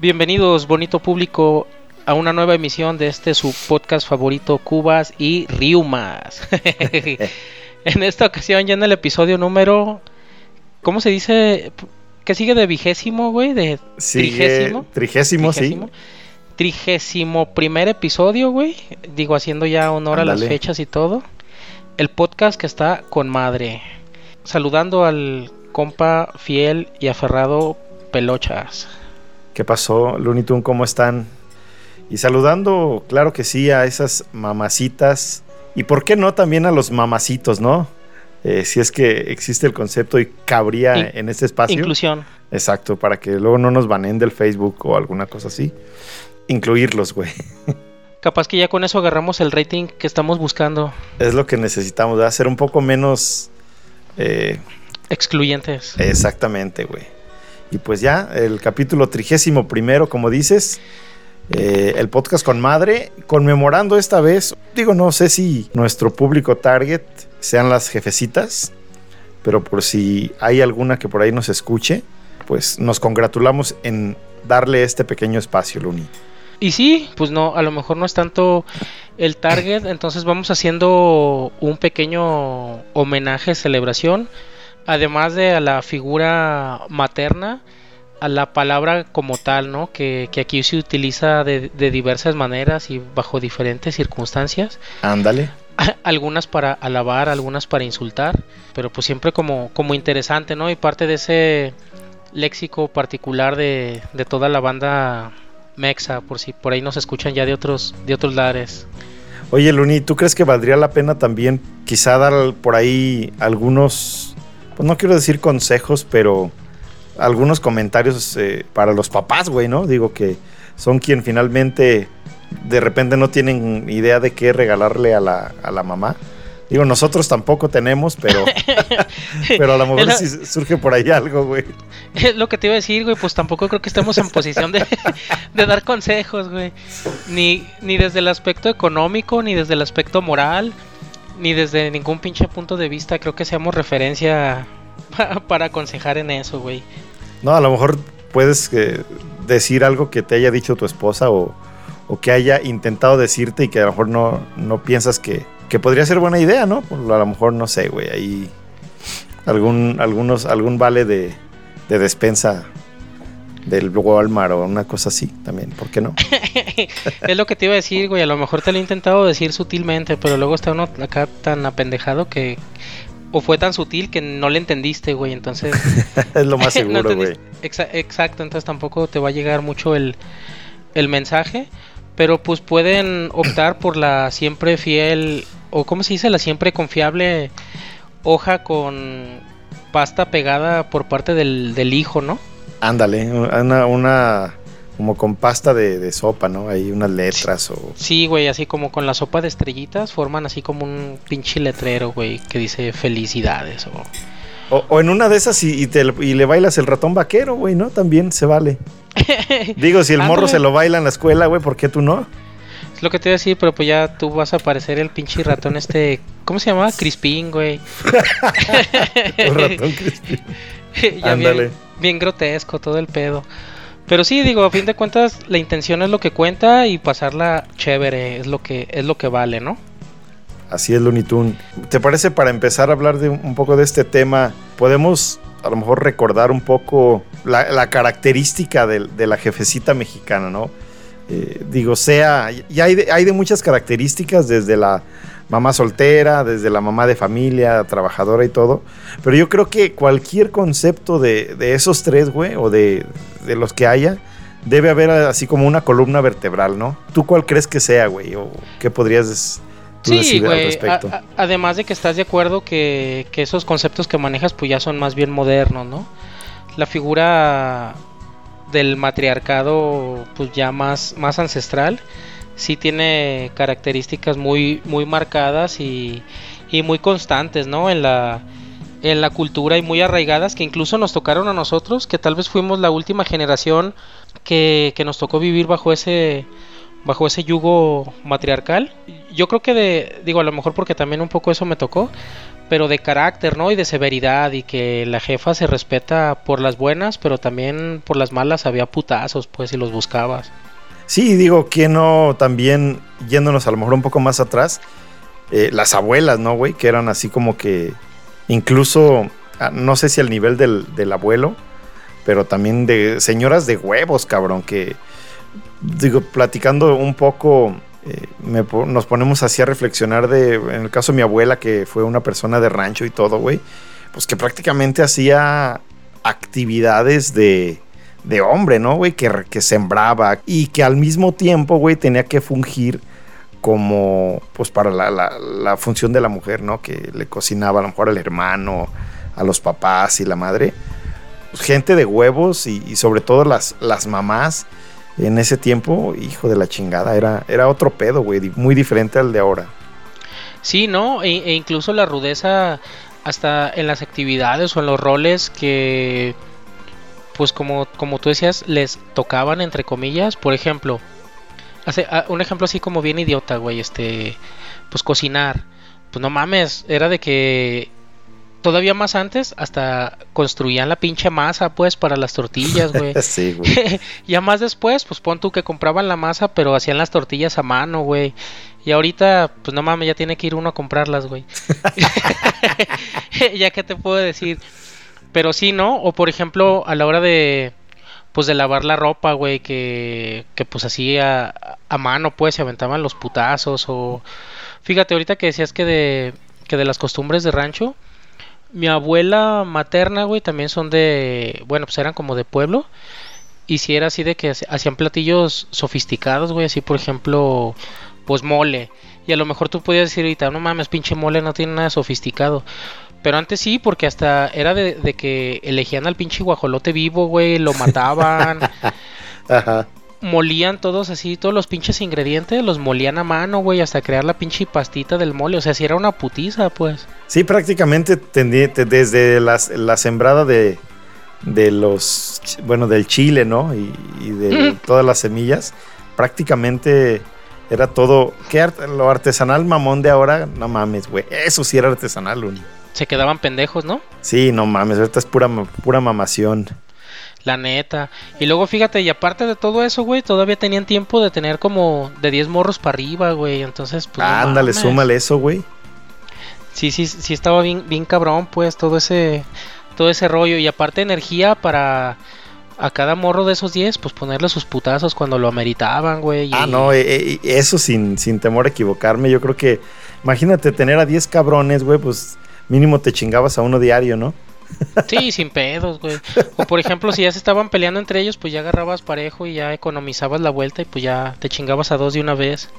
Bienvenidos, bonito público, a una nueva emisión de este su podcast favorito, Cubas y Riumas. en esta ocasión, ya en el episodio número. ¿Cómo se dice? ¿Qué sigue de vigésimo, güey? ¿De trigésimo? Trigésimo, sí. Trigésimo primer episodio, güey. Digo, haciendo ya honor a las fechas y todo. El podcast que está con madre. Saludando al compa fiel y aferrado Pelochas. ¿Qué pasó, Looney Tunes? ¿Cómo están? Y saludando, claro que sí, a esas mamacitas. Y por qué no también a los mamacitos, ¿no? Eh, si es que existe el concepto y cabría en este espacio. Inclusión. Exacto, para que luego no nos banen del Facebook o alguna cosa así. Incluirlos, güey. Capaz que ya con eso agarramos el rating que estamos buscando. Es lo que necesitamos, de hacer un poco menos... Eh, Excluyentes. Exactamente, güey. Y pues ya, el capítulo trigésimo primero, como dices, eh, el podcast con madre, conmemorando esta vez, digo, no sé si nuestro público target sean las jefecitas, pero por si hay alguna que por ahí nos escuche, pues nos congratulamos en darle este pequeño espacio, Luni. Y sí, pues no, a lo mejor no es tanto el target, entonces vamos haciendo un pequeño homenaje, celebración además de a la figura materna, a la palabra como tal, ¿no? Que, aquí se utiliza de, diversas maneras y bajo diferentes circunstancias. Ándale. Algunas para alabar, algunas para insultar, pero pues siempre como, como interesante, ¿no? Y parte de ese léxico particular de, de toda la banda mexa, por si por ahí nos escuchan ya de otros, de otros lares. Oye, Luni, ¿tú crees que valdría la pena también quizá dar por ahí algunos pues no quiero decir consejos, pero algunos comentarios eh, para los papás, güey, ¿no? Digo que son quien finalmente de repente no tienen idea de qué regalarle a la, a la mamá. Digo, nosotros tampoco tenemos, pero, pero a lo mejor si surge por ahí algo, güey. Es lo que te iba a decir, güey, pues tampoco creo que estemos en posición de, de dar consejos, güey. Ni, ni desde el aspecto económico, ni desde el aspecto moral, ni desde ningún pinche punto de vista creo que seamos referencia para aconsejar en eso, güey. No, a lo mejor puedes eh, decir algo que te haya dicho tu esposa o, que haya intentado decirte y que a lo mejor no, no piensas que, podría ser buena idea, ¿no? A lo mejor no sé, güey, ahí algún, algunos, algún vale de, de despensa del Walmart o una cosa así también, ¿por qué no? es lo que te iba a decir, güey, a lo mejor te lo he intentado decir sutilmente, pero luego está uno acá tan apendejado que... O fue tan sutil que no le entendiste, güey, entonces... es lo más seguro, güey. exacto, entonces tampoco te va a llegar mucho el, el mensaje, pero pues pueden optar por la siempre fiel, o ¿cómo se dice? La siempre confiable hoja con pasta pegada por parte del, del hijo, ¿no? Ándale, una, una como con pasta de, sopa, ¿no? Hay unas letras o... Sí, güey, así como con la sopa de estrellitas forman así como un pinche letrero, güey, que dice felicidades o... O, en una de esas y, te, y le bailas el ratón vaquero, güey, ¿no? También se vale. Digo, si el morro se lo baila en la escuela, güey, ¿por qué tú no? Es lo que te iba a decir, pero pues ya tú vas a parecer el pinche ratón este... ¿Cómo se llamaba? Crispín, güey. ratón Crispín. Ándale bien grotesco todo el pedo. Pero sí, digo, a fin de cuentas, la intención es lo que cuenta y pasarla chévere es lo que, es lo que vale, ¿no? Así es, Looney Tunes. ¿Te parece para empezar a hablar de un poco de este tema? Podemos a lo mejor recordar un poco la, característica de, la jefecita mexicana, ¿no? Eh, digo, sea, y hay hay de muchas características, desde la mamá soltera, desde la mamá de familia, trabajadora y todo. Pero yo creo que cualquier concepto de, esos tres, güey, o de, los que haya, debe haber así como una columna vertebral, ¿no? ¿Tú cuál crees que sea, güey? ¿O qué podrías decir al respecto? además de que estás de acuerdo que, que esos conceptos que manejas pues ya son más bien modernos, ¿no? La figura del matriarcado pues ya más, más ancestral sí tiene características muy, muy marcadas y, muy constantes, ¿no? En la, en la cultura y muy arraigadas que incluso nos tocaron a nosotros, que tal vez fuimos la última generación que, nos tocó vivir bajo ese bajo ese yugo matriarcal. Yo creo que de, digo, a lo mejor porque también un poco eso me tocó, pero de carácter, ¿no? Y de severidad y que la jefa se respeta por las buenas, pero también por las malas había putazos, pues, y los buscabas. Sí, digo, que no también yéndonos a lo mejor un poco más atrás, eh, las abuelas, ¿no, güey? Que eran así como que incluso, ah, no sé si al nivel del, del abuelo, pero también de señoras de huevos, cabrón, que digo, platicando un poco eh, nos ponemos así a reflexionar de, en el caso de mi abuela, que fue una persona de rancho y todo, güey, pues que prácticamente hacía actividades de, de hombre, ¿no, güey? Que, que sembraba y que al mismo tiempo, güey, tenía que fungir como, pues para la, la, función de la mujer, ¿no? Que le cocinaba a lo mejor al hermano, a los papás y la madre. Pues, gente de huevos y, y sobre todo las, las mamás en ese tiempo, hijo de la chingada, era, era otro pedo, güey, muy diferente al de ahora. Sí, ¿no? E, e, incluso la rudeza hasta en las actividades o en los roles que, pues como, como tú decías, les tocaban, entre comillas, por ejemplo, hace, ah, un ejemplo así como bien idiota, güey, este, pues cocinar. Pues no mames, era de que todavía más antes, hasta construían la pinche masa, pues, para las tortillas, güey. sí, güey. ya más después, pues pon tú que compraban la masa, pero hacían las tortillas a mano, güey. Y ahorita, pues no mames, ya tiene que ir uno a comprarlas, güey. ya que te puedo decir. Pero sí, ¿no? O por ejemplo, a la hora de, pues de lavar la ropa, güey, que, que pues así a, a mano, pues, se aventaban los putazos. O fíjate, ahorita que decías que de, que de las costumbres de rancho, mi abuela materna, güey, también son de, bueno, pues eran como de pueblo. Y si era así de que hacían platillos sofisticados, güey, así por ejemplo, pues mole. Y a lo mejor tú podías decir ahorita, no mames, pinche mole no tiene nada sofisticado. Pero antes sí, porque hasta era de, de que elegían al pinche guajolote vivo, güey, lo mataban. Ajá molían todos así, todos los pinches ingredientes, los molían a mano, güey, hasta crear la pinche pastita del mole. O sea, si era una putiza, pues. Sí, prácticamente desde la sembrada de, de los, bueno, del chile, ¿no? Y, de todas las semillas, prácticamente era todo. ¿Qué lo artesanal mamón de ahora? No mames, güey. Eso sí era artesanal, güey. Se quedaban pendejos, ¿no? Sí, no mames, ahorita es pura, pura mamación. La neta. Y luego fíjate, y aparte de todo eso, güey, todavía tenían tiempo de tener como de 10 morros para arriba, güey. Entonces, pues. Ándale, súmale eso, güey. Sí, sí, sí estaba bien, bien cabrón, pues, todo ese, todo ese rollo. Y aparte energía para a cada morro de esos 10, pues ponerle sus putazos cuando lo ameritaban, güey. Ah, no, eh, eh, eso sin, sin temor a equivocarme. Yo creo que, imagínate tener a 10 cabrones, güey, pues mínimo te chingabas a uno diario, ¿no? Sí, sin pedos, güey. O por ejemplo, si ya se estaban peleando entre ellos, pues ya agarrabas parejo y ya economizabas la vuelta y pues ya te chingabas a dos de una vez.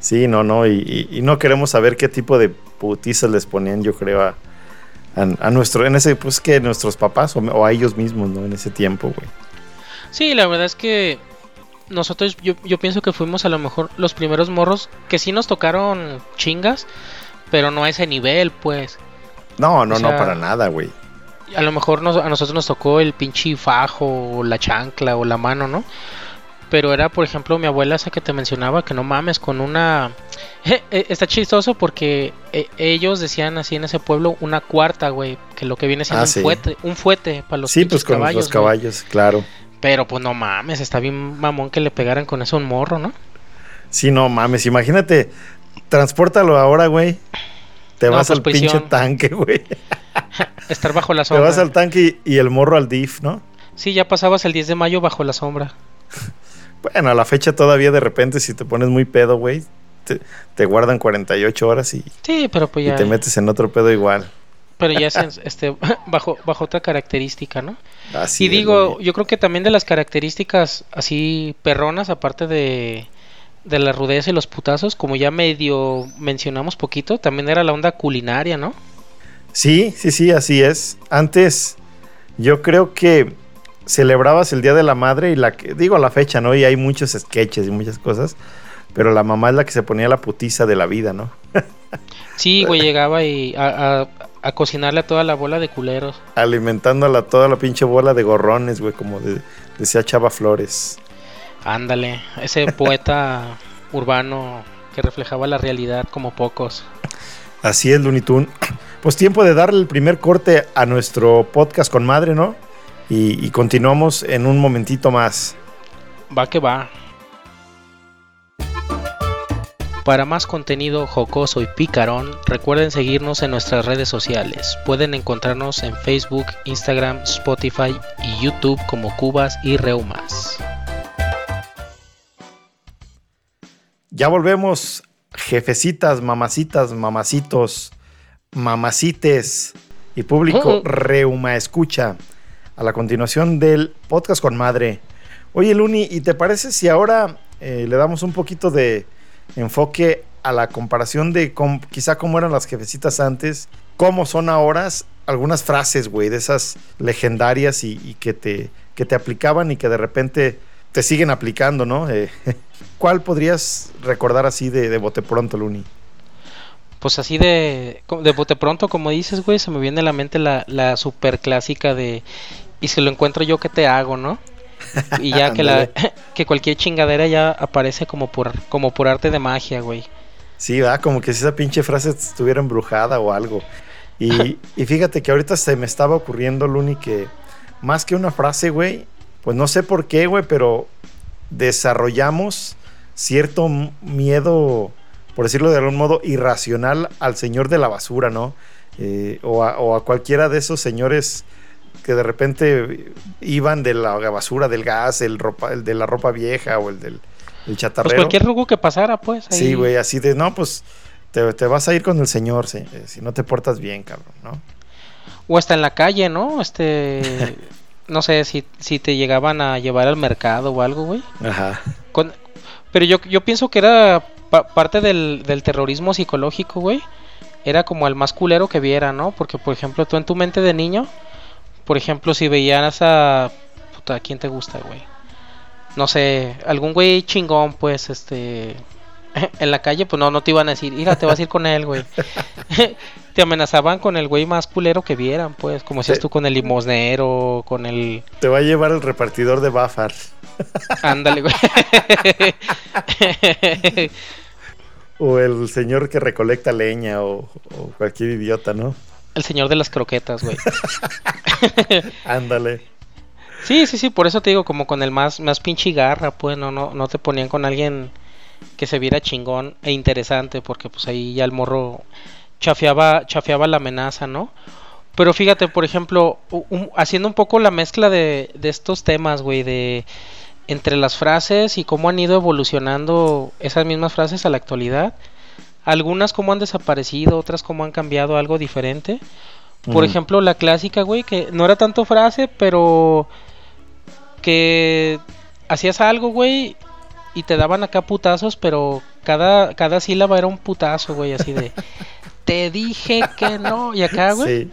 Sí, no, no, y, no queremos saber qué tipo de putizas les ponían, yo creo, a, a, nuestro, en ese, pues que nuestros papás o, a ellos mismos, ¿no? En ese tiempo, güey. Sí, la verdad es que nosotros, yo, yo pienso que fuimos a lo mejor los primeros morros que sí nos tocaron chingas, pero no a ese nivel, pues. No, no, no, para nada, güey a lo mejor a nosotros nos tocó el pinche fajo, o la chancla, o la mano, ¿no? Pero era, por ejemplo, mi abuela esa que te mencionaba, que no mames, con una... Eh, eh, está chistoso porque eh, ellos decían así en ese pueblo una cuarta, güey, que lo que viene siendo ah, un, fuete, un fuete para los Sí, pues con los caballos, claro. Pero pues no mames, está bien mamón que le pegaran con eso un morro, ¿no? Sí, no mames, imagínate, transpórtalo ahora, güey. Te vas pues, al pinche tanque, güey. Estar bajo la sombra. Te vas al tanque y, el morro al DIF, ¿no? Sí, ya pasabas el 10 de mayo bajo la sombra. bueno, a la fecha todavía de repente si te pones muy pedo, güey, te, guardan 48 horas y, sí, pero pues y te metes en otro pedo igual. Pero ya es este, bajo, bajo otra característica, ¿no? Así y digo, yo creo que también de las características así perronas, aparte de, de la rudeza y los putazos, como ya medio mencionamos poquito, también era la onda culinaria, ¿no? Sí, sí, sí, así es. Antes yo creo que celebrabas el Día de la Madre y la que, digo la fecha, ¿no? Y hay muchos sketches y muchas cosas, pero la mamá es la que se ponía la putiza de la vida, ¿no? sí, güey, llegaba y a, cocinarle a toda la bola de culeros. Alimentándola a toda la pinche bola de gorrones, güey, como decía Chava Flores. Ándale, ese poeta urbano que reflejaba la realidad como pocos. Así es, Looney pues tiempo de darle el primer corte a nuestro podcast con madre, ¿no? Y, y continuamos en un momentito más. Va que va. Para más contenido jocoso y picarón, recuerden seguirnos en nuestras redes sociales. Pueden encontrarnos en Facebook, Instagram, Spotify y YouTube como Cubas y Reumas. Ya volvemos, jefecitas, mamacitas, mamacitos, mamacites y público Reuma Escucha. A la continuación del podcast con madre. Oye, Luni, ¿y te parece si ahora eh, le damos un poquito de enfoque a la comparación de quizá cómo eran las jefecitas antes, cómo son ahora, algunas frases, güey, de esas legendarias y, que, te, que te aplicaban y que de repente te siguen aplicando, ¿no? Eh, ¿Cuál podrías recordar así de, de bote pronto, Luni? Pues así de, de bote pronto, como dices, güey, se me viene a la mente la, la super clásica de, y si lo encuentro yo, ¿qué te hago, no? Y ya que, la, que cualquier chingadera ya aparece como por, como por arte de magia, güey. Sí, va, como que si esa pinche frase estuviera embrujada o algo. Y, y fíjate que ahorita se me estaba ocurriendo, Luni, que más que una frase, güey, pues no sé por qué, güey, pero desarrollamos cierto miedo, por decirlo de algún modo, irracional al señor de la basura, ¿no? Eh, o, o, a, cualquiera de esos señores que de repente iban de la basura, del gas, el, ropa, el de la ropa vieja o el del el chatarrero. Pues cualquier lugar que pasara, pues. Sí, güey, así de, no, pues te, te, vas a ir con el señor si, eh, si no te portas bien, cabrón, ¿no? O hasta en la calle, ¿no? Este, no sé si, si te llegaban a llevar al mercado o algo, güey. Ajá. Con, pero yo, yo pienso que era parte del, del terrorismo psicológico, güey. Era como el más culero que viera, ¿no? Porque, por ejemplo, tú en tu mente de niño por ejemplo, si veías a. Puta, ¿quién te gusta, güey? No sé, algún güey chingón, pues, este. En la calle, pues no, no te iban a decir, mira, te vas a ir con él, güey. te amenazaban con el güey más culero que vieran, pues, como si tú con el limosnero, con el. Te va a llevar el repartidor de Bafar. Ándale, güey. o el señor que recolecta leña, o cualquier idiota, ¿no? El señor de las croquetas, güey. Ándale. Sí, sí, sí, por eso te digo, como con el más, más pinche garra, pues, no, no, no te ponían con alguien que se viera chingón e interesante, porque pues ahí ya el morro chafeaba, chafeaba la amenaza, ¿no? Pero fíjate, por ejemplo, haciendo un poco la mezcla de, de estos temas, güey, de entre las frases y cómo han ido evolucionando esas mismas frases a la actualidad algunas como han desaparecido, otras como han cambiado algo diferente. Por ejemplo, la clásica, güey, que no era tanto frase, pero que hacías algo, güey, y te daban acá putazos, pero cada, cada sílaba era un putazo, güey, así de te dije que no, y acá, güey.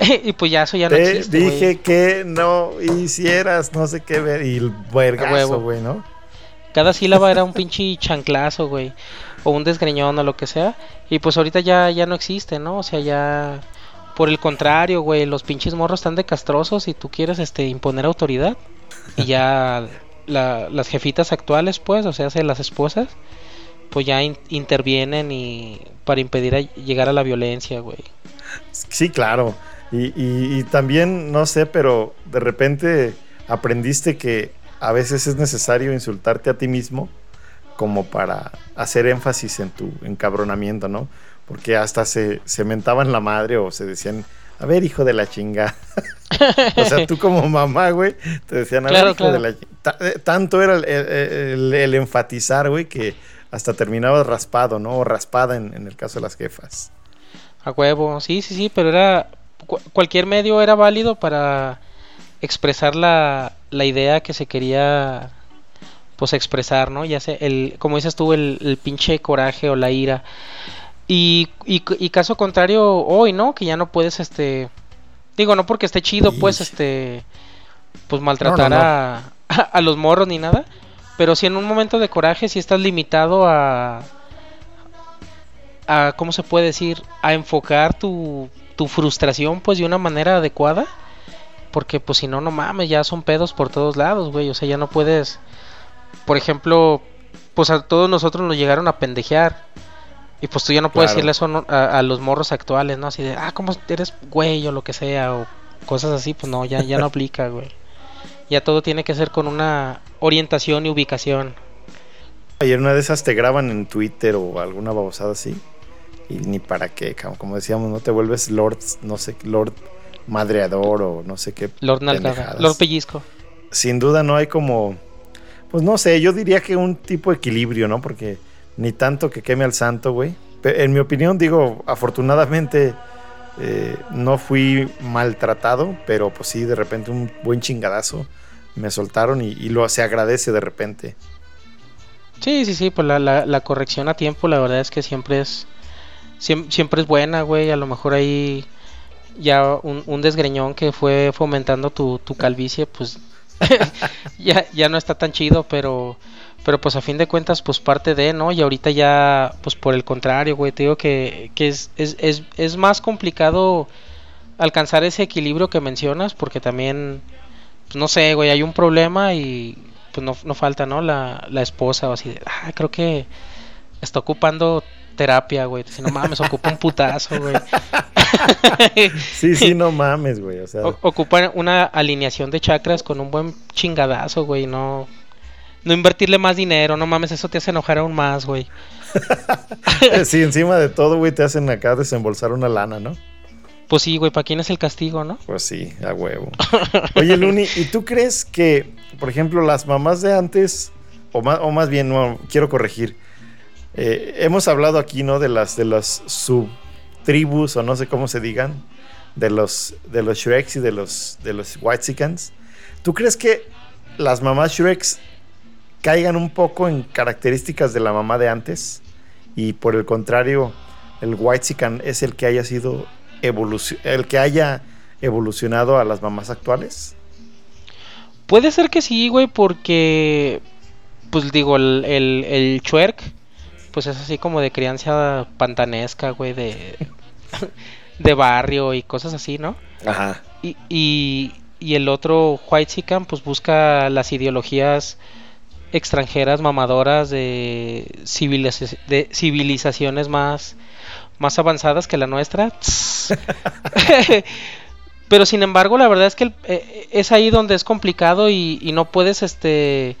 y pues ya eso ya no existe. Te dije que no hicieras no sé qué ver y el vergazo, güey, ¿no? Cada sílaba era un pinche chanclazo, güey o un desgreñón o lo que sea. Y pues ahorita ya, ya no existe, ¿no? O sea, ya... Por el contrario, güey, los pinches morros están de castrosos y tú quieres este, imponer autoridad. Y ya las jefitas actuales, pues, o sea, las esposas, pues ya intervienen y para impedir llegar a la violencia, güey. Sí, claro. Y, y, también, no sé, pero de repente aprendiste que a veces es necesario insultarte a ti mismo como para hacer énfasis en tu encabronamiento, ¿no? Porque hasta se, se mentaban la madre o se decían, a ver, hijo de la chinga. o sea, tú como mamá, güey, te decían, a ver, hijo de la eh, Tanto era el, enfatizar, güey, que hasta terminaba raspado, ¿no? O raspada en, en, el caso de las jefas. A huevo, sí, sí, sí, pero era. cualquier medio era válido para expresar la, la idea que se quería pues expresar, ¿no? Ya sé, el, como dices tú, el, pinche coraje o la ira. Y, y, caso contrario, hoy, ¿no? Que ya no puedes, este, digo, no porque esté chido, pues, este, pues maltratar A, a, los morros ni nada, pero si en un momento de coraje, si estás limitado a, a, ¿cómo se puede decir? A enfocar tu, tu frustración, pues, de una manera adecuada, porque, pues, si no, no mames, ya son pedos por todos lados, güey, o sea, ya no puedes por ejemplo, pues a todos nosotros nos llegaron a pendejear. Y pues tú ya no puedes decirle eso a, los morros actuales, ¿no? Así de, ah, ¿cómo eres güey o lo que sea? O cosas así, pues no, ya, ya no aplica, güey. Ya todo tiene que ser con una orientación y ubicación. Y en una de esas te graban en Twitter o alguna babosada así. Y ni para qué, como decíamos, no te vuelves Lord, no sé, Lord Madreador o no sé qué. Lord Nalgada, Lord Pellizco. Sin duda no hay como, pues no sé, yo diría que un tipo de equilibrio, ¿no? Porque ni tanto que queme al santo, güey. En mi opinión, digo, afortunadamente eh, no fui maltratado, pero pues sí, de repente un buen chingadazo me soltaron y, lo se agradece de repente. Sí, sí, sí, pues la, la, corrección a tiempo, la verdad es que siempre es siempre, es buena, güey. A lo mejor ahí ya un, desgreñón que fue fomentando tu, tu calvicie, pues ya, ya no está tan chido, pero pero pues a fin de cuentas pues parte de, ¿no? Y ahorita ya pues por el contrario, güey, te digo que, que es, es, es, es, más complicado alcanzar ese equilibrio que mencionas porque también, pues no sé, güey, hay un problema y pues no, no falta, ¿no? La, la esposa o así de, ah, creo que está ocupando terapia, güey. Si no mames, ocupa un putazo, güey. sí, sí, no mames, güey. O sea... ocupa una alineación de chakras con un buen chingadazo, güey. No, no invertirle más dinero, no mames, eso te hace enojar aún más, güey. sí, encima de todo, güey, te hacen acá desembolsar una lana, ¿no? Pues sí, güey, ¿para quién es el castigo, no? Pues sí, a huevo. Oye, Luni, ¿y tú crees que, por ejemplo, las mamás de antes, o más, o más bien, quiero corregir, eh, hemos hablado aquí, ¿no? De las, de las subtribus, o no sé cómo se digan, de los, de los Shreks y de los, de los. ¿Tú crees que las mamás Shreks caigan un poco en características de la mamá de antes y por el contrario el Whitezican es el que haya sido el que haya evolucionado a las mamás actuales? Puede ser que sí, güey, porque pues digo, el, el, el pues es así como de crianza pantanesca, güey, de, de barrio y cosas así, ¿no? Ajá. Y, y, y el otro Whitezican pues busca las ideologías extranjeras mamadoras de, de civilizaciones más, más avanzadas que la nuestra. Pero sin embargo, la verdad es que eh, es ahí donde es complicado y, no puedes este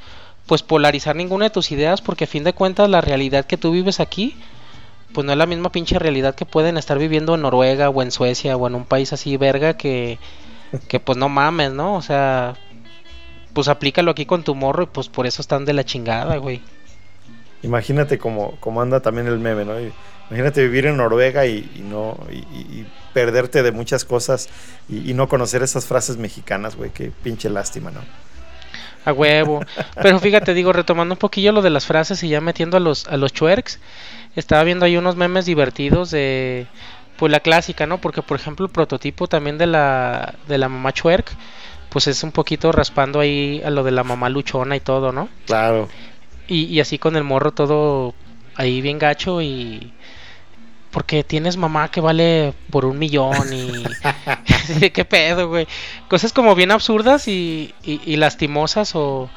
pues polarizar ninguna de tus ideas porque a fin de cuentas la realidad que tú vives aquí pues no es la misma pinche realidad que pueden estar viviendo en Noruega o en Suecia o en un país así verga que que pues no mames, ¿no? O sea, pues aplícalo aquí con tu morro y pues por eso están de la chingada, güey. Imagínate cómo, cómo anda también el meme, ¿no? Imagínate vivir en Noruega y, no y, perderte de muchas cosas y, no conocer esas frases mexicanas, güey. Qué pinche lástima, ¿no? A huevo. Pero fíjate, digo, retomando un poquillo lo de las frases y ya metiendo a los, a los chuerks, estaba viendo ahí unos memes divertidos de, pues la clásica, ¿no? Porque, por ejemplo, el prototipo también de la, de la mamá chuerk pues es un poquito raspando ahí a lo de la mamá luchona y todo, ¿no? Claro. Y, así con el morro todo ahí bien gacho y porque tienes mamá que vale por un millón y qué pedo, güey. Cosas como bien absurdas y, y, lastimosas o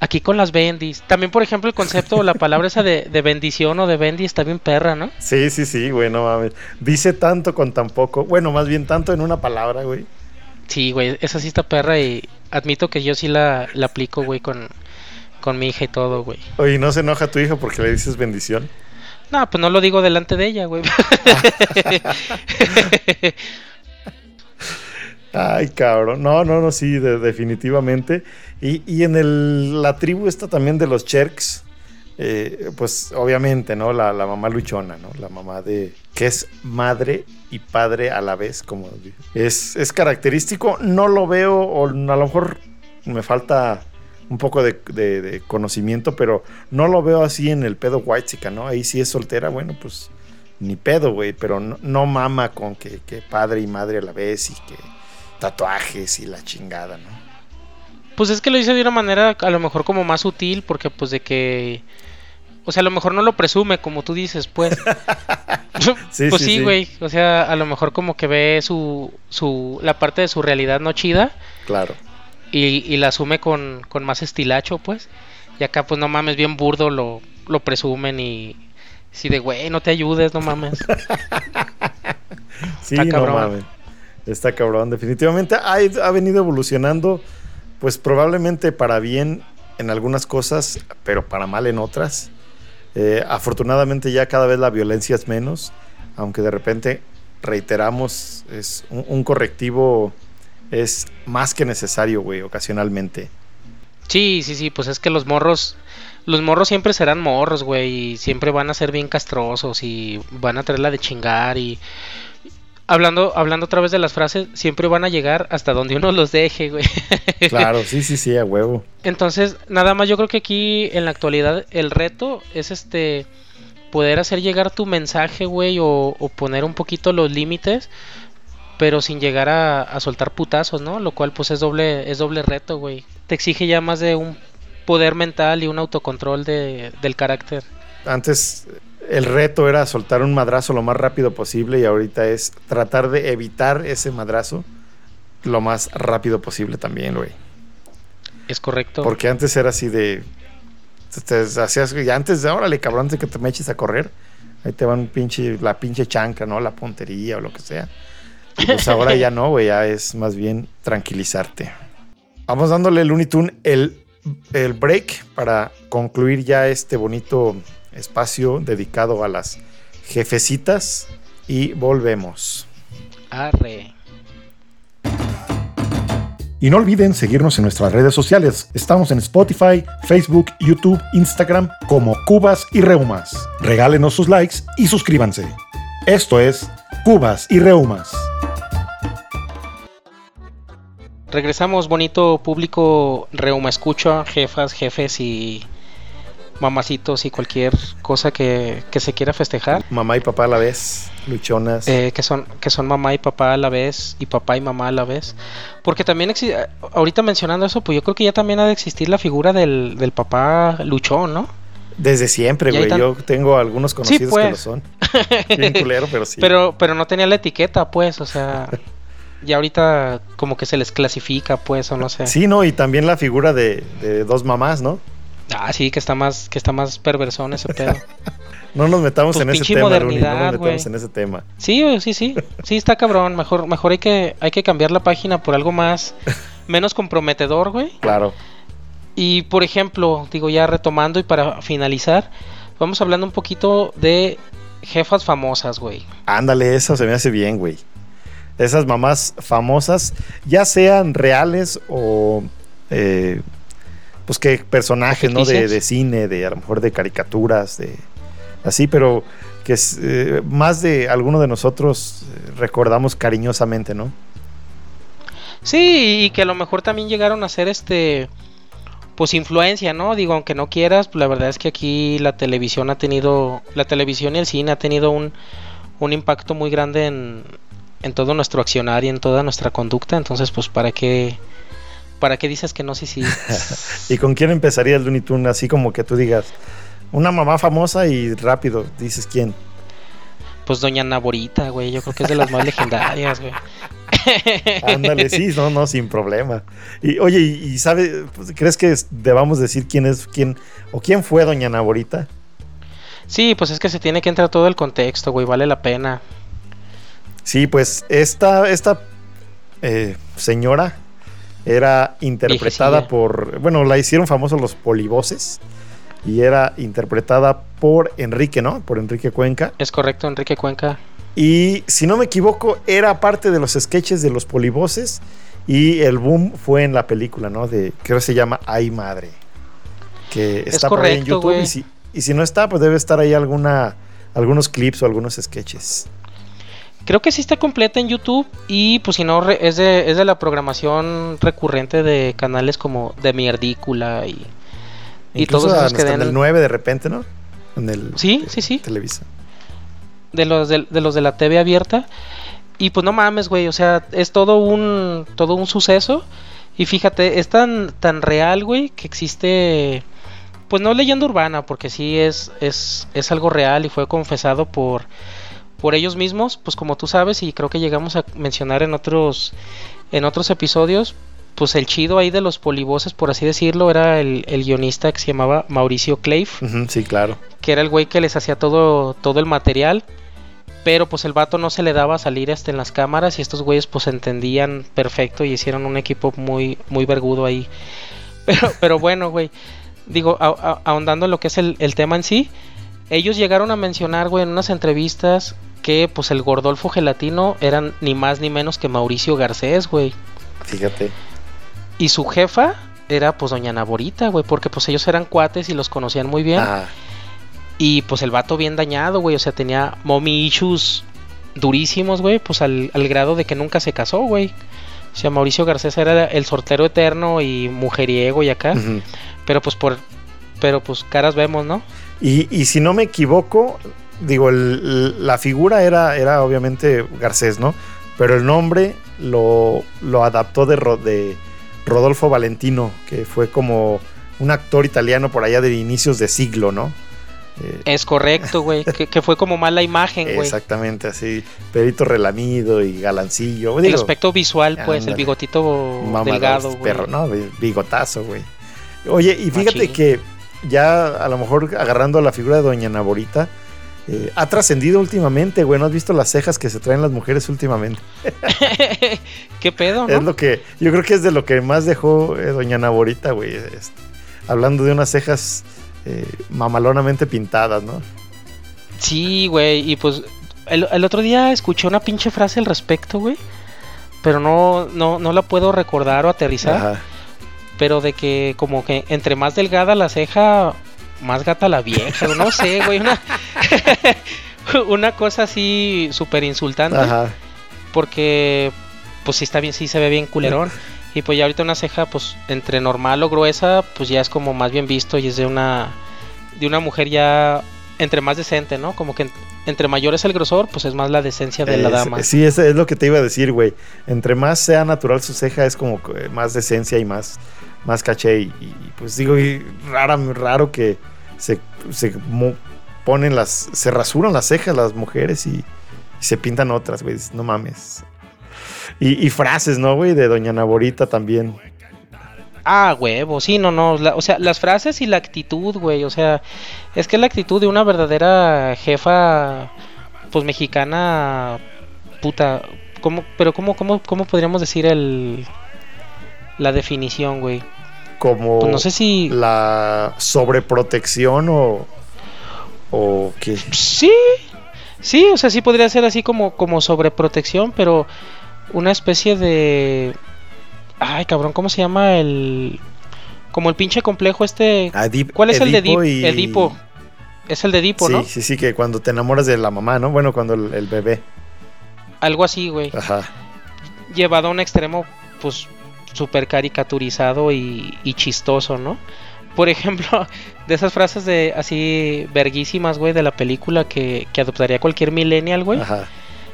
aquí con las bendis. También, por ejemplo, el concepto o la palabra esa de, de, bendición o de bendi está bien perra, ¿no? Sí, sí, sí, güey, no mames. Dice tanto con tan poco. Bueno, más bien tanto en una palabra, güey. Sí, güey, esa sí está perra y admito que yo sí la, la aplico, güey, con, con mi hija y todo, güey. Oye, ¿no se enoja tu hija porque le dices bendición? No, pues no lo digo delante de ella, güey. Ay, cabrón. No, no, no, sí, definitivamente. Y, y en el, la tribu esta también de los Cherks, eh, pues obviamente, ¿no? La, la, mamá luchona, ¿no? La mamá de... que es madre y padre a la vez, como es, es característico. No lo veo, o a lo mejor me falta un poco de, conocimiento, pero no lo veo así en el pedo white ¿no? Ahí sí es soltera, bueno, pues ni pedo, güey, pero no, mama con que, que, padre y madre a la vez y que tatuajes y la chingada, ¿no? Pues es que lo dice de una manera a lo mejor como más sutil, porque pues de que o sea, a lo mejor no lo presume, como tú dices, pues. pues sí, güey. O sea, a lo mejor como que ve su, su, la parte de su realidad no chida. Claro. Y, y la asume con, con más estilacho, pues. Y acá, pues no mames, bien burdo lo, lo presumen y, Sí, de güey, no te ayudes, no mames. sí, Está cabrón. no mames. Está cabrón. Definitivamente ha, ha venido evolucionando, pues probablemente para bien en algunas cosas, pero para mal en otras. Eh, afortunadamente ya cada vez la violencia es menos, aunque de repente reiteramos, es un, correctivo es más que necesario, güey, ocasionalmente. Sí, sí, sí, pues es que los morros, los morros siempre serán morros, güey, y siempre van a ser bien castrosos y van a traerla de chingar y hablando, hablando otra vez de las frases, siempre van a llegar hasta donde uno los deje, güey. Claro, sí, sí, sí, a huevo. Entonces, nada más yo creo que aquí en la actualidad el reto es este poder hacer llegar tu mensaje, güey, o, poner un poquito los límites, pero sin llegar a, soltar putazos, ¿no? Lo cual pues es doble, es doble reto, güey. Te exige ya más de un poder mental y un autocontrol de, del carácter. Antes el reto era soltar un madrazo lo más rápido posible y ahorita es tratar de evitar ese madrazo lo más rápido posible también, güey. Es correcto. Porque antes era así de te hacías, y antes de órale, cabrón, de que te me eches a correr, ahí te van pinche, la pinche chanca, ¿no? La puntería o lo que sea. Pues ahora ya no, güey, ya es más bien tranquilizarte. Vamos dándole el Looney el, el break para concluir ya este bonito espacio dedicado a las jefecitas y volvemos. Arre. Y no olviden seguirnos en nuestras redes sociales. Estamos en Spotify, Facebook, YouTube, Instagram como Cubas y Reumas. Regálenos sus likes y suscríbanse. Esto es Cubas y Reumas. Regresamos, bonito público Reuma Escucha, jefas, jefes y mamacitos y cualquier cosa que, se quiera festejar. Mamá y papá a la vez, luchonas. Eh, que, son, que son mamá y papá a la vez y papá y mamá a la vez. Porque también, ahorita mencionando eso, pues yo creo que ya también ha de existir la figura del, del papá luchón, ¿no? Desde siempre, güey. Yo tengo algunos conocidos que lo pues. son. Bien culero, pero sí. Pero, pero no tenía la etiqueta, pues, o sea. ya ahorita como que se les clasifica, pues, o no sé. Sí, no, y también la figura de, de dos mamás, ¿no? Ah, sí, que está más, que está más perversón ese pedo. no nos metamos pues en ese tema, no nos metamos en ese tema. Sí, sí, sí. Sí, está cabrón. Mejor, mejor hay que, hay que cambiar la página por algo más, menos comprometedor, güey. Claro. Y por ejemplo, digo ya retomando y para finalizar, vamos hablando un poquito de jefas famosas, güey. Ándale, eso se me hace bien, güey. Esas mamás famosas, ya sean reales o eh, pues qué personajes, ¿no? De, cine, de a lo mejor de caricaturas, de así, pero que es, eh, más de alguno de nosotros eh, recordamos cariñosamente, ¿no? Sí, y que a lo mejor también llegaron a ser este pues influencia, ¿no? Digo, aunque no quieras, pues la verdad es que aquí la televisión ha tenido, la televisión y el cine ha tenido un, un impacto muy grande en, en todo nuestro accionar y en toda nuestra conducta, entonces pues para qué ¿para qué dices que no? Sí, sí. ¿Y con quién empezaría el Looney Tunes? Así como que tú digas, una mamá famosa y rápido, dices quién. Pues Doña Naborita, güey. Yo creo que es de las más legendarias, güey. Ándale, sí, no, no, sin problema. Y oye, ¿y, sabe, pues, crees que debamos decir quién es, quién, o quién fue Doña Naborita? Sí, pues es que se tiene que entrar todo el contexto, güey, vale la pena. Sí, pues esta, esta eh, señora era interpretada por, bueno, la hicieron famosos los polivoces y era interpretada por Enrique, ¿no? Por Enrique Cuenca. Es correcto, Enrique Cuenca. Y si no me equivoco, era parte de los sketches de los polivoces y el boom fue en la película, ¿no? De, creo que se llama Ay Madre. Que está por ahí en YouTube y si, y si, no está, pues debe estar ahí alguna, algunos clips o algunos sketches. Creo que sí está completa en YouTube y pues si no es de, es de la programación recurrente de canales como de Mierdícula y, y todos esos que den... el 9 de repente, ¿no? En el Sí, sí, sí. Televisa. De los de, los de la TV abierta y pues no mames, güey, o sea, es todo un todo un suceso y fíjate, es tan tan real, güey, que existe pues no leyenda urbana, porque sí es es es algo real y fue confesado por por ellos mismos, pues como tú sabes y creo que llegamos a mencionar en otros en otros episodios, pues el chido ahí de los polivoces, por así decirlo, era el, guionista que se llamaba Mauricio Clave. sí, claro. Que era el güey que les hacía todo, todo el material. Pero pues el vato no se le daba a salir hasta en las cámaras y estos güeyes pues entendían perfecto y hicieron un equipo muy, muy vergudo ahí. Pero, pero bueno, güey, digo, ahondando en lo que es el, el tema en sí, ellos llegaron a mencionar, güey, en unas entrevistas que pues el Gordolfo Gelatino eran ni más ni menos que Mauricio Garcés, güey. Fíjate. Y su jefa era pues doña Naborita, güey, porque pues ellos eran cuates y los conocían muy bien. Y pues el vato bien dañado, güey, o sea, tenía mommy issues durísimos, güey, pues al, grado de que nunca se casó, güey. O sea, Mauricio Garcés era el sortero eterno y mujeriego y acá. Pero pues por... Pero pues caras vemos, ¿no? Y, si no me equivoco, digo, la figura era, era obviamente Garcés, ¿no? Pero el nombre lo, lo adaptó de, de Rodolfo Valentino, que fue como un actor italiano por allá de inicios de siglo, ¿no? Eh, es correcto, güey, que, fue como mala imagen, güey. Exactamente, así, perito relamido y galancillo. el aspecto visual, pues, el bigotito delgado, güey. Perro, no, bigotazo, güey. Oye, y fíjate que ya a lo mejor agarrando la figura de Doña Naborita, eh, ha trascendido últimamente, güey. ¿No has visto las cejas que se traen las mujeres últimamente? ¿Qué pedo, no? Es lo que, yo creo que es de lo que más dejó eh, Doña Naborita, güey. Este, hablando de unas cejas eh, mamalonamente pintadas, ¿no? Sí, güey. Y pues el, otro día escuché una pinche frase al respecto, güey. Pero no, no, no la puedo recordar o aterrizar. Pero de que como que entre más delgada la ceja, más gata la vieja, no sé, güey, una, una cosa así súper insultante. Ajá. Porque, pues sí está bien, sí se ve bien culerón. Y pues ya ahorita una ceja, pues entre normal o gruesa, pues ya es como más bien visto y es de una, de una mujer ya entre más decente, ¿no? Como que entre mayor es el grosor, pues es más la decencia de la dama. Sí, es, es lo que te iba a decir, güey. Entre más sea natural su ceja, es como más decencia y más, más caché. Y, pues digo, y rara, raro que se, se ponen las, se rasuran las cejas las mujeres y, se pintan otras, güey. No mames. Y, frases, ¿no, güey? De Doña Naborita también. Ah, huevo, sí, no, no. o sea, las frases y la actitud, güey. O sea, es que la actitud de una verdadera jefa, pues mexicana, puta. ¿Cómo, pero cómo, cómo, cómo podríamos decir el, la definición, güey? Como pues no sé si la sobreprotección o o qué. Sí sí o sea sí podría ser así como como sobreprotección pero una especie de ay cabrón cómo se llama el como el pinche complejo este cuál es el de Edipo es el de Edipo sí, no sí sí que cuando te enamoras de la mamá no bueno cuando el, el bebé. Algo así güey. Ajá. Llevado a un extremo pues súper caricaturizado y, chistoso, ¿no? Por ejemplo, de esas frases de así verguísimas, güey, de la película que, adoptaría cualquier millennial, güey. Ajá.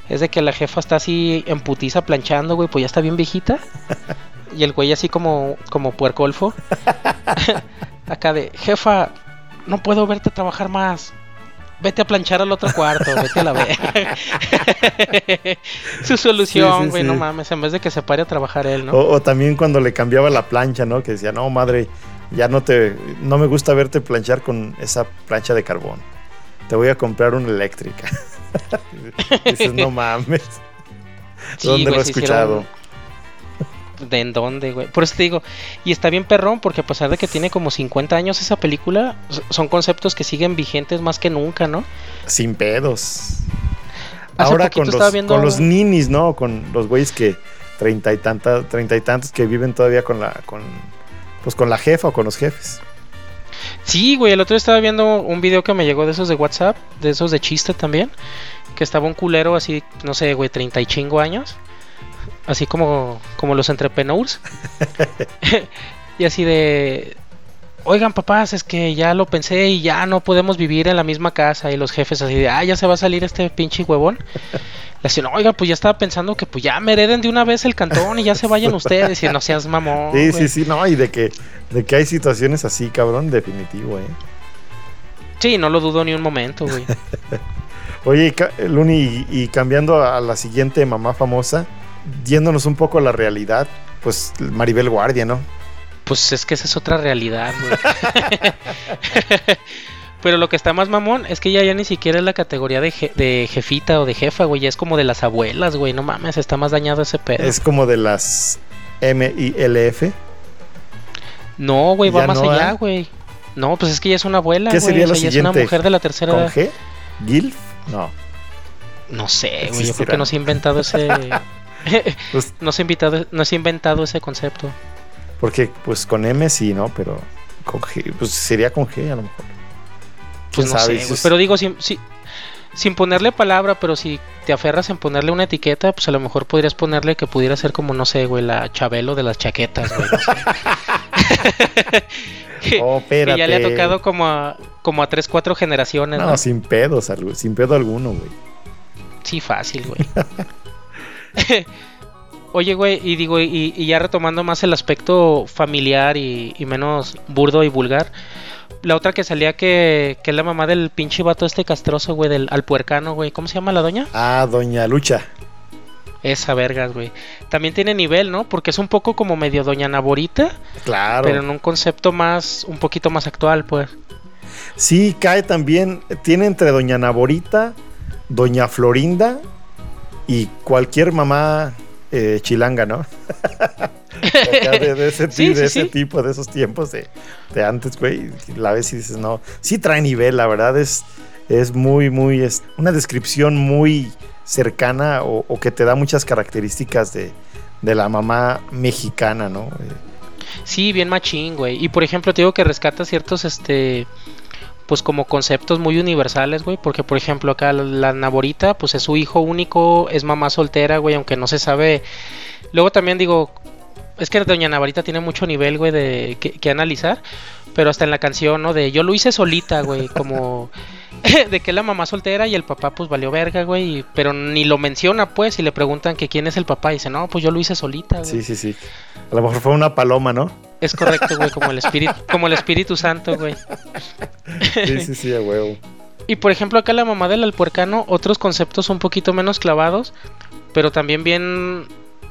Es de que la jefa está así en putiza planchando, güey, pues ya está bien viejita. y el güey así como, como puercolfo. Acá de, jefa, no puedo verte trabajar más vete a planchar al otro cuarto, vete a la vez. Su solución, güey, no mames, en vez de que se pare a trabajar él, ¿no? O, también cuando le cambiaba la plancha, ¿no? Que decía, no, madre, ya no te, no me gusta verte planchar con esa plancha de carbón. Te voy a comprar una eléctrica. Dices, no mames. ¿Dónde lo he escuchado? De en dónde, güey. Por eso te digo, y está bien perrón, porque a pesar de que tiene como 50 años esa película, son conceptos que siguen vigentes más que nunca, ¿no? Sin pedos. Ahora con los, con los ninis, ¿no? Con los güeyes que treinta y tantas, treinta y tantos que viven todavía con la, con, pues con la jefa o con los jefes. Sí, güey, el otro día estaba viendo un video que me llegó de esos de WhatsApp, de esos de chiste también, que estaba un culero así, no sé, güey, treinta y chingo años así como, como los entrepreneurs. y así de, oigan papás, es que ya lo pensé y ya no podemos vivir en la misma casa. Y los jefes así de, ah, ya se va a salir este pinche huevón. Le decían, oigan, pues ya estaba pensando que pues ya me hereden de una vez el cantón y ya se vayan ustedes. Y no seas mamón. Sí, sí, sí, no, y de que, de que hay situaciones así, cabrón, definitivo, eh. Sí, no lo dudo ni un momento, güey. Oye, Luni, y cambiando a la siguiente mamá famosa, yéndonos un poco a la realidad, pues Maribel Guardia, ¿no? Pues es que esa es otra realidad, güey. Pero lo que está más mamón es que ya, ya ni siquiera es la categoría de, de jefita o de jefa, güey. Ya es como de las abuelas, güey. No mames, está más dañado ese pedo. Es como de las M I L F. No, güey, va más allá, güey. No, pues es que ella es una abuela, ¿Qué sería lo siguiente? es una mujer de la tercera ¿Con edad. G? ¿Gilf? No. No sé, güey. Yo creo que no se ha inventado ese. pues, no, se ha inventado, no se ha inventado ese concepto. Porque, pues con M sí, ¿no? Pero con G, pues sería con G a lo mejor. Pues no sé, Pero digo, sin, sin ponerle palabra, pero si te aferras en ponerle una etiqueta, pues a lo mejor podrías ponerle que pudiera ser como, no sé, güey, la Chabelo de las chaquetas, güey. que, oh, ya le ha tocado como a, como a 3, 4 generaciones. No, sin pedos, sin pedo alguno, güey. Sí, fácil, güey. Oye, güey, y digo, y, ya retomando más el aspecto familiar y, y menos burdo y vulgar, la otra que salía que, que es la mamá del pinche vato este castroso, güey, del alpuercano, güey. ¿Cómo se llama la doña? Ah, doña Lucha. Esa vergas, güey. También tiene nivel, ¿no? Porque es un poco como medio doña Naborita. Claro. Pero en un concepto más, un poquito más actual, pues. Sí, cae también, tiene entre doña Naborita, doña Florinda y cualquier mamá eh, chilanga, ¿no? de, ese, tipo, de esos tiempos de, antes, güey. La ves y dices, no, sí trae nivel, la verdad es, es muy, muy, es una descripción muy cercana o, que te da muchas características de, de la mamá mexicana, ¿no? Sí, bien machín, güey. Y por ejemplo, te digo que rescata ciertos, este, pues como conceptos muy universales, güey, porque por ejemplo acá la, Naborita, pues es su hijo único, es mamá soltera, güey, aunque no se sabe. Luego también digo, es que Doña Navarita tiene mucho nivel, güey, de que, analizar, pero hasta en la canción, ¿no? De yo lo hice solita, güey, como de que la mamá soltera y el papá pues valió verga, güey, pero ni lo menciona, pues, y le preguntan que quién es el papá y dice, "No, pues yo lo hice solita, güey." Sí, sí, sí. A lo mejor fue una paloma, ¿no? Es correcto, güey, como el espíritu, como el Espíritu Santo, güey. Sí, sí, sí, a huevo. Y por ejemplo, acá la mamá del alpuercano, otros conceptos un poquito menos clavados, pero también bien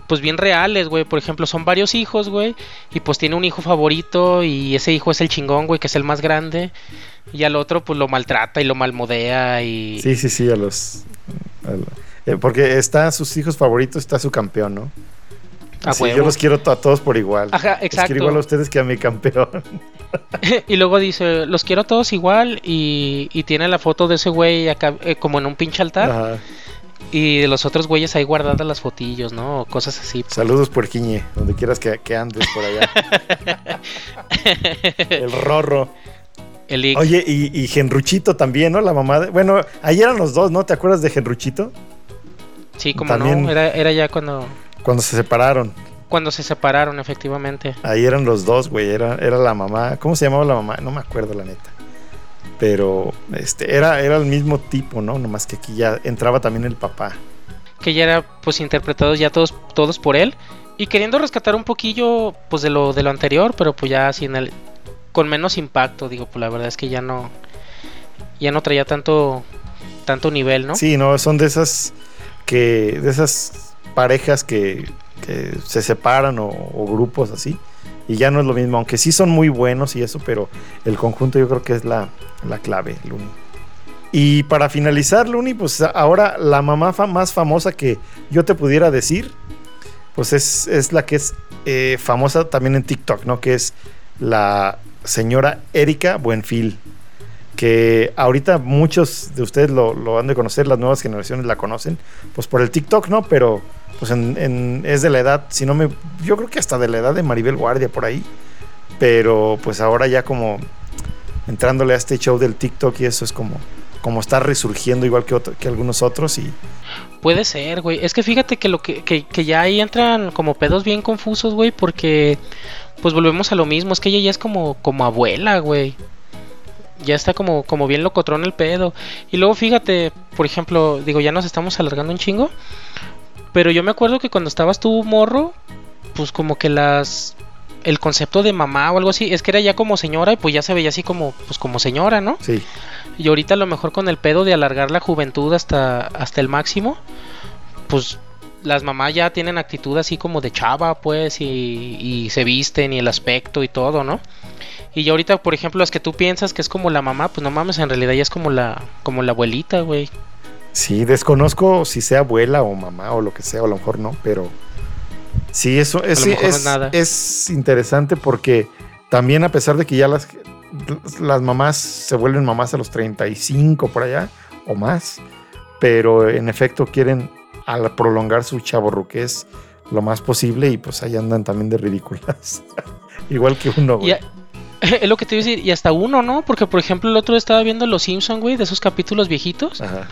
pues bien reales, güey. Por ejemplo, son varios hijos, güey. Y pues tiene un hijo favorito y ese hijo es el chingón, güey, que es el más grande. Y al otro pues lo maltrata y lo malmodea y... Sí, sí, sí, a los... Eh, porque está sus hijos favoritos, está su campeón, ¿no? yo los quiero a todos por igual. Ajá, exacto. quiero igual a ustedes que a mi campeón. y luego dice, los quiero a todos igual y, y tiene la foto de ese güey acá eh, como en un pinche altar. Ajá. Y de los otros güeyes ahí guardadas las fotillos, ¿no? cosas así. Pues. Saludos, puerquiñe, donde quieras que, andes por allá. el rorro. El Oye, y, y, Genruchito también, ¿no? La mamá de... Bueno, ahí eran los dos, ¿no? ¿Te acuerdas de Genruchito? Sí, como no, era, era ya cuando... Cuando se separaron. Cuando se separaron, efectivamente. Ahí eran los dos, güey. Era, era la mamá. ¿Cómo se llamaba la mamá? No me acuerdo, la neta pero este era, era el mismo tipo, ¿no? Nomás que aquí ya entraba también el papá. Que ya era pues interpretados ya todos, todos por él. Y queriendo rescatar un poquillo pues de lo, de lo anterior, pero pues ya en el. con menos impacto, digo, pues la verdad es que ya no. Ya no traía tanto. tanto nivel, ¿no? Sí, no, son de esas. que. de esas parejas que. que se separan o, o grupos así y ya no es lo mismo, aunque sí son muy buenos y eso, pero el conjunto yo creo que es la, la clave, Luni. Y para finalizar, Luni, pues ahora la mamá más famosa que yo te pudiera decir, pues es, es la que es eh, famosa también en TikTok, ¿no? Que es la señora Erika Buenfil. Que ahorita muchos de ustedes lo, lo han de conocer, las nuevas generaciones la conocen, pues por el TikTok, ¿no? Pero pues en, es de la edad, si no me, yo creo que hasta de la edad de Maribel Guardia por ahí, pero pues ahora ya como entrándole a este show del TikTok y eso es como, como está resurgiendo igual que, que algunos otros y... Puede ser, güey. Es que fíjate que lo que, que, ya ahí entran como pedos bien confusos, güey, porque pues volvemos a lo mismo, es que ella ya es como, como abuela, güey. Ya está como, como bien locotrón el pedo. Y luego fíjate, por ejemplo, digo, ya nos estamos alargando un chingo. Pero yo me acuerdo que cuando estabas tú morro, pues como que las el concepto de mamá o algo así, es que era ya como señora y pues ya se veía así como pues como señora, ¿no? Sí. Y ahorita a lo mejor con el pedo de alargar la juventud hasta hasta el máximo, pues las mamás ya tienen actitud así como de chava, pues, y, y se visten y el aspecto y todo, ¿no? Y ya ahorita, por ejemplo, las que tú piensas que es como la mamá, pues no mames, en realidad ya es como la, como la abuelita, güey. Sí, desconozco si sea abuela o mamá o lo que sea, o a lo mejor no, pero sí, eso es, es, interesante porque también a pesar de que ya las, las mamás se vuelven mamás a los 35 por allá o más, pero en efecto quieren al prolongar su chaborruqués lo más posible y pues ahí andan también de ridículas. Igual que uno, güey. Es lo que te iba a decir, y hasta uno, ¿no? Porque, por ejemplo, el otro estaba viendo Los Simpsons, güey, de esos capítulos viejitos. Ajá.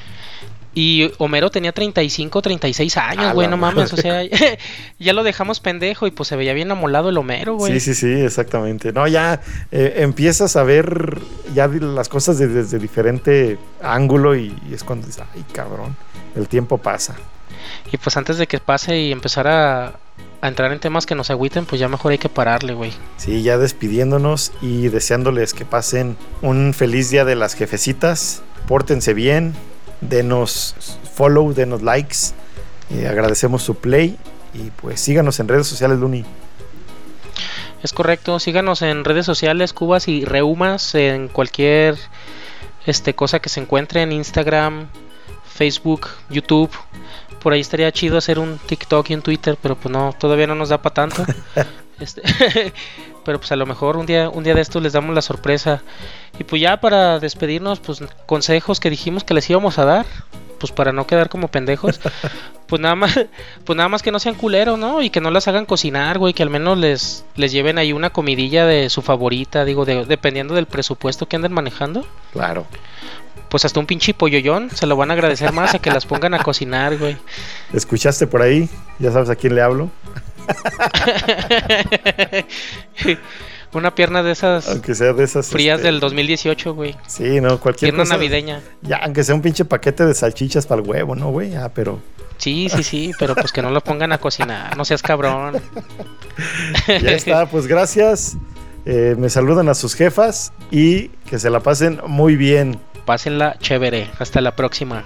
Y Homero tenía 35, 36 años, güey, no mames. O sea, ya lo dejamos pendejo y pues se veía bien amolado el Homero, güey. Sí, sí, sí, exactamente. No, ya eh, empiezas a ver ya las cosas desde, diferente ángulo y, es cuando dices, ay, cabrón, el tiempo pasa. Y pues antes de que pase y empezar a, a entrar en temas que nos agüiten, pues ya mejor hay que pararle, güey. Sí, ya despidiéndonos y deseándoles que pasen un feliz día de las jefecitas. Pórtense bien, denos follow, denos likes. Eh, agradecemos su play y pues síganos en redes sociales, Luni. Es correcto, síganos en redes sociales, Cubas y Reumas, en cualquier este, cosa que se encuentre en Instagram, Facebook, YouTube. Por ahí estaría chido hacer un TikTok y un Twitter, pero pues no, todavía no nos da para tanto. este, pero pues a lo mejor un día, un día de estos les damos la sorpresa. Y pues ya para despedirnos, pues consejos que dijimos que les íbamos a dar, pues para no quedar como pendejos, pues nada más, pues nada más que no sean culeros, ¿no? Y que no las hagan cocinar, güey, que al menos les, les lleven ahí una comidilla de su favorita, digo, dependiendo del presupuesto que anden manejando. Claro. Pues hasta un pinche polloyón se lo van a agradecer más a que las pongan a cocinar, güey. ¿Escuchaste por ahí? Ya sabes a quién le hablo. Una pierna de esas. Aunque sea de esas. Frías este, del 2018, güey. Sí, no, cualquier pierna navideña. Ya, aunque sea un pinche paquete de salchichas para el huevo, ¿no, güey? Ah, pero. Sí, sí, sí, pero pues que no lo pongan a cocinar, no seas cabrón. ya está, pues gracias. Eh, me saludan a sus jefas y que se la pasen muy bien. Pásenla chévere. Hasta la próxima.